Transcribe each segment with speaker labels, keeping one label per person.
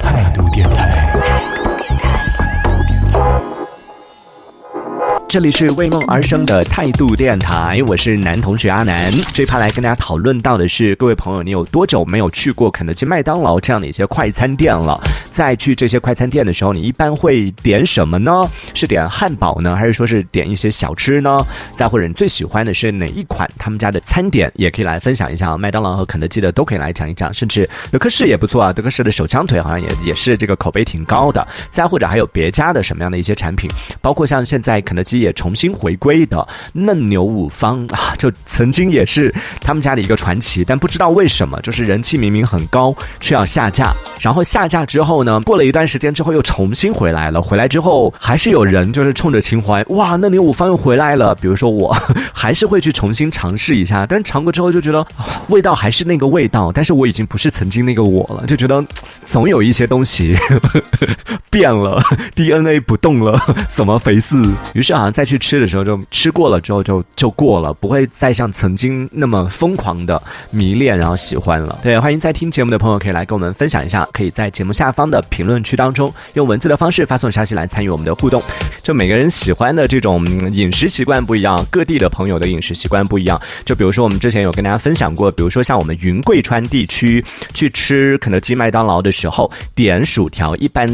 Speaker 1: 态度电台。这里是为梦而生的态度电台，我是男同学阿南。这一趴来跟大家讨论到的是，各位朋友，你有多久没有去过肯德基、麦当劳这样的一些快餐店了？在去这些快餐店的时候，你一般会点什么呢？是点汉堡呢，还是说是点一些小吃呢？再或者你最喜欢的是哪一款他们家的餐点？也可以来分享一下。麦当劳和肯德基的都可以来讲一讲，甚至德克士也不错啊。德克士的手枪腿好像也也是这个口碑挺高的。再或者还有别家的什么样的一些产品，包括像现在肯德基也重新回归的嫩牛五方啊，就曾经也是他们家的一个传奇，但不知道为什么，就是人气明明很高，却要下架。然后下架之后呢，过了一段时间之后又重新回来了。回来之后还是有人就是冲着情怀，哇，那你五方又回来了。比如说我 还是会去重新尝试一下，但是尝过之后就觉得味道还是那个味道，但是我已经不是曾经那个我了，就觉得总有一些东西 变了，DNA 不动了，怎么回事？于是好像再去吃的时候，就吃过了之后就就过了，不会再像曾经那么疯狂的迷恋，然后喜欢了。对，欢迎在听节目的朋友可以来跟我们分享一下，可以在节目下方的评论区当中用文字的方式发送消息来参与我们的互动。就每个人喜欢的这种饮食习惯不一样，各地的朋友的饮食习惯不一样。就比如说我们之前有跟大家分享过，比如说像我们云贵川地区去吃肯德基、麦当劳的时候，点薯条一般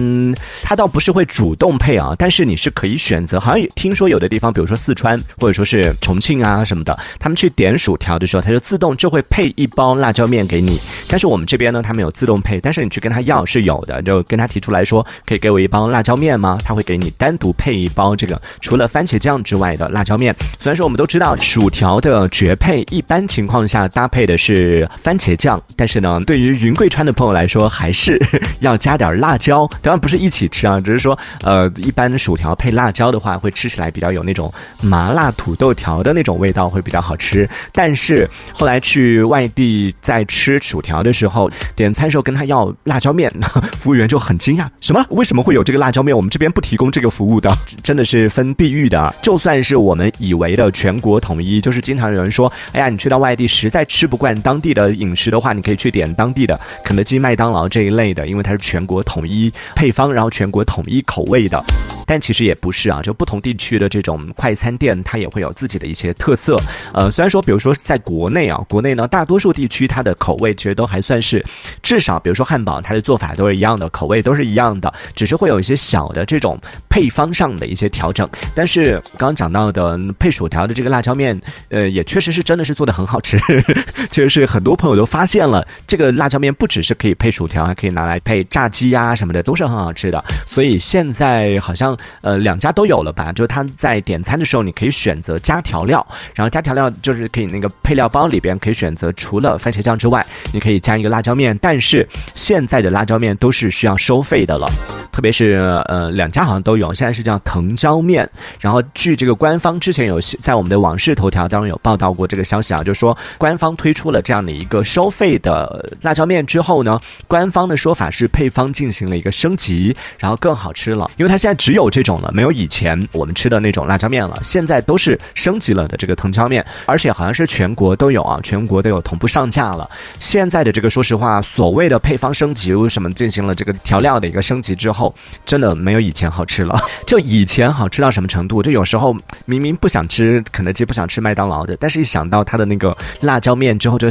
Speaker 1: 它倒不是会主动配啊，但是你是可以选择。好像听说有的地方，比如说四川或者说是重庆啊什么的，他们去点薯条的时候，它就自动就会配一包辣椒面给你。但是我们这边呢，他没有自动配，但是你去跟他要是有的，就跟他提出来说，可以给我一包辣椒面吗？他会给你单独配一包这个除了番茄酱之外的辣椒面。虽然说我们都知道薯条的绝配，一般情况下搭配的是番茄酱，但是呢，对于云贵川的朋友来说，还是要加点辣椒。当然不是一起吃啊，只是说，呃，一般薯条配辣椒的话，会吃起来比较有那种麻辣土豆条的那种味道，会比较好吃。但是后来去外地在吃薯条的时候，点餐时候跟他要辣椒面，服员就很惊讶，什么？为什么会有这个辣椒面？我们这边不提供这个服务的，真的是分地域的。就算是我们以为的全国统一，就是经常有人说，哎呀，你去到外地实在吃不惯当地的饮食的话，你可以去点当地的肯德基、麦当劳这一类的，因为它是全国统一配方，然后全国统一口味的。但其实也不是啊，就不同地区的这种快餐店，它也会有自己的一些特色。呃，虽然说，比如说在国内啊，国内呢，大多数地区它的口味其实都还算是，至少比如说汉堡，它的做法都是一样的，口味都是一样的，只是会有一些小的这种配方上的一些调整。但是刚刚讲到的配薯条的这个辣椒面，呃，也确实是真的是做的很好吃，确实是很多朋友都发现了，这个辣椒面不只是可以配薯条，还可以拿来配炸鸡呀什么的，都是很好吃的。所以现在好像。呃，两家都有了吧？就是他在点餐的时候，你可以选择加调料，然后加调料就是可以那个配料包里边可以选择除了番茄酱之外，你可以加一个辣椒面。但是现在的辣椒面都是需要收费的了，特别是呃两家好像都有，现在是叫藤椒面。然后据这个官方之前有在我们的网事头条当中有报道过这个消息啊，就是说官方推出了这样的一个收费的辣椒面之后呢，官方的说法是配方进行了一个升级，然后更好吃了，因为它现在只有这种了。没有以前我们吃的那种辣椒面了，现在都是升级了的这个藤椒面，而且好像是全国都有啊，全国都有同步上架了。现在的这个，说实话，所谓的配方升级什么进行了这个调料的一个升级之后，真的没有以前好吃了。就以前好吃到什么程度？就有时候明明不想吃肯德基，不想吃麦当劳的，但是一想到他的那个辣椒面之后，就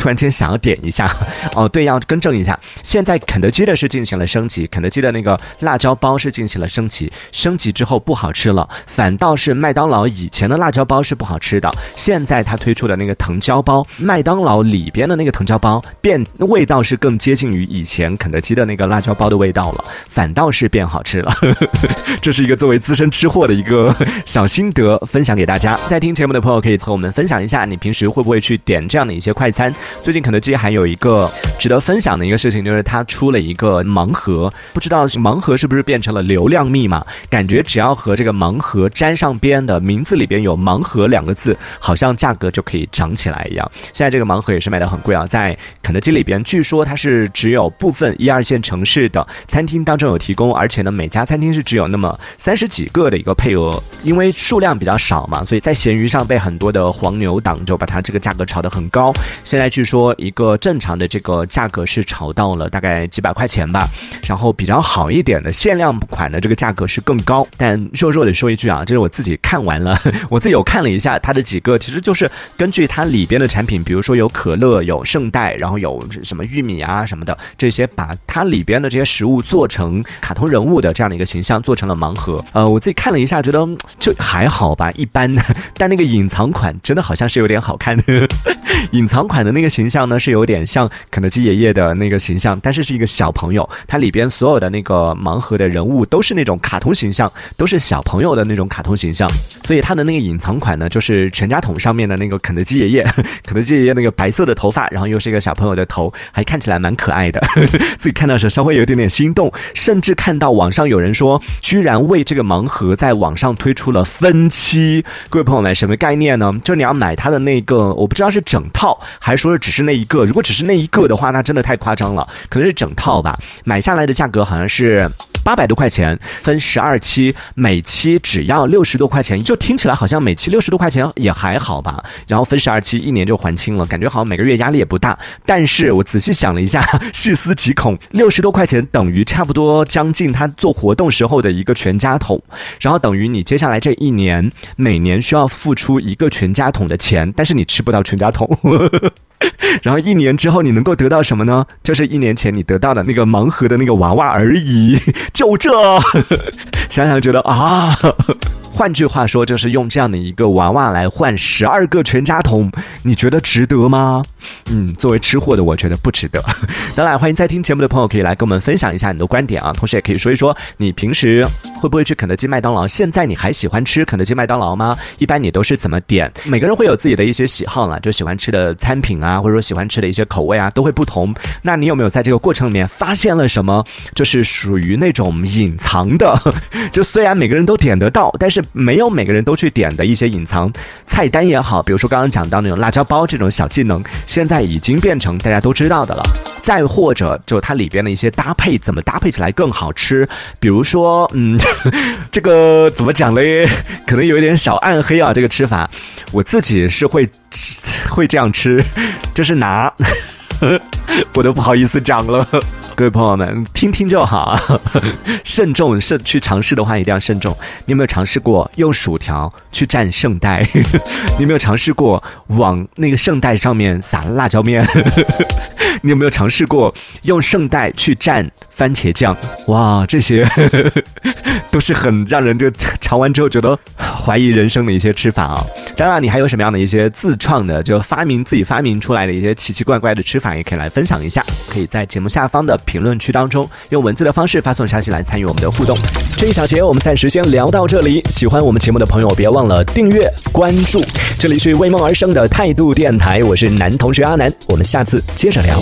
Speaker 1: 突然间想要点一下。哦，对，要更正一下，现在肯德基的是进行了升级，肯德基的那个辣椒包是进行了升级。升级之后不好吃了，反倒是麦当劳以前的辣椒包是不好吃的。现在他推出的那个藤椒包，麦当劳里边的那个藤椒包变味道是更接近于以前肯德基的那个辣椒包的味道了，反倒是变好吃了。这是一个作为资深吃货的一个小心得，分享给大家。在听节目的朋友可以和我们分享一下，你平时会不会去点这样的一些快餐？最近肯德基还有一个值得分享的一个事情，就是它出了一个盲盒，不知道盲盒是不是变成了流量密码？感觉只要和这个盲盒沾上边的名字里边有“盲盒”两个字，好像价格就可以涨起来一样。现在这个盲盒也是卖的很贵啊，在肯德基里边，据说它是只有部分一二线城市的餐厅当中。有提供，而且呢，每家餐厅是只有那么三十几个的一个配额，因为数量比较少嘛，所以在闲鱼上被很多的黄牛党就把它这个价格炒得很高。现在据据说一个正常的这个价格是炒到了大概几百块钱吧，然后比较好一点的限量款的这个价格是更高。但弱弱的说一句啊，这是我自己看完了，我自己有看了一下它的几个，其实就是根据它里边的产品，比如说有可乐、有圣代，然后有什么玉米啊什么的这些，把它里边的这些食物做成卡通人物的这样的一个形象，做成了盲盒。呃，我自己看了一下，觉得就还好吧，一般。但那个隐藏款真的好像是有点好看的。隐藏款的那个形象呢，是有点像肯德基爷爷的那个形象，但是是一个小朋友。它里边所有的那个盲盒的人物都是那种卡通形象，都是小朋友的那种卡通形象。所以它的那个隐藏款呢，就是全家桶上面的那个肯德基爷爷，肯德基爷爷那个白色的头发，然后又是一个小朋友的头，还看起来蛮可爱的。自己看到的时候稍微有一点点心动，甚至看到网上有人说，居然为这个盲盒在网上推出了分期。各位朋友们，什么概念呢？就你要买它的那个，我不知道是整套还是说只是那一个。如果只是那一个的话，那真的太夸张了，可能是整套吧。买下来的价格好像是。八百多块钱分十二期，每期只要六十多块钱，就听起来好像每期六十多块钱也还好吧。然后分十二期，一年就还清了，感觉好像每个月压力也不大。但是我仔细想了一下，细思极恐，六十多块钱等于差不多将近他做活动时候的一个全家桶，然后等于你接下来这一年每年需要付出一个全家桶的钱，但是你吃不到全家桶。然后一年之后你能够得到什么呢？就是一年前你得到的那个盲盒的那个娃娃而已。就这，想想觉得啊。换句话说，就是用这样的一个娃娃来换十二个全家桶，你觉得值得吗？嗯，作为吃货的我觉得不值得。当然，欢迎在听节目的朋友可以来跟我们分享一下你的观点啊，同时也可以说一说你平时会不会去肯德基、麦当劳？现在你还喜欢吃肯德基、麦当劳吗？一般你都是怎么点？每个人会有自己的一些喜好了，就喜欢吃的餐品啊，或者说喜欢吃的一些口味啊，都会不同。那你有没有在这个过程里面发现了什么？就是属于那种隐藏的，就虽然每个人都点得到，但是。没有每个人都去点的一些隐藏菜单也好，比如说刚刚讲到那种辣椒包这种小技能，现在已经变成大家都知道的了。再或者就它里边的一些搭配，怎么搭配起来更好吃？比如说，嗯，这个怎么讲嘞？可能有一点小暗黑啊，这个吃法，我自己是会会这样吃，就是拿。我都不好意思讲了，各位朋友们听听就好，慎重慎去尝试的话一定要慎重。你有没有尝试过用薯条去蘸圣代？你有没有尝试过往那个圣代上面撒辣椒面？你有没有尝试过用圣代去蘸番茄酱？哇，这些都是很让人就尝完之后觉得怀疑人生的一些吃法啊。当然，你还有什么样的一些自创的，就发明自己发明出来的一些奇奇怪怪的吃法，也可以来分享一下。可以在节目下方的评论区当中用文字的方式发送消息来参与我们的互动。这一小节我们暂时先聊到这里。喜欢我们节目的朋友，别忘了订阅关注。这里是为梦而生的态度电台，我是男同学阿南，我们下次接着聊。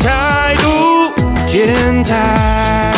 Speaker 1: 态度电台。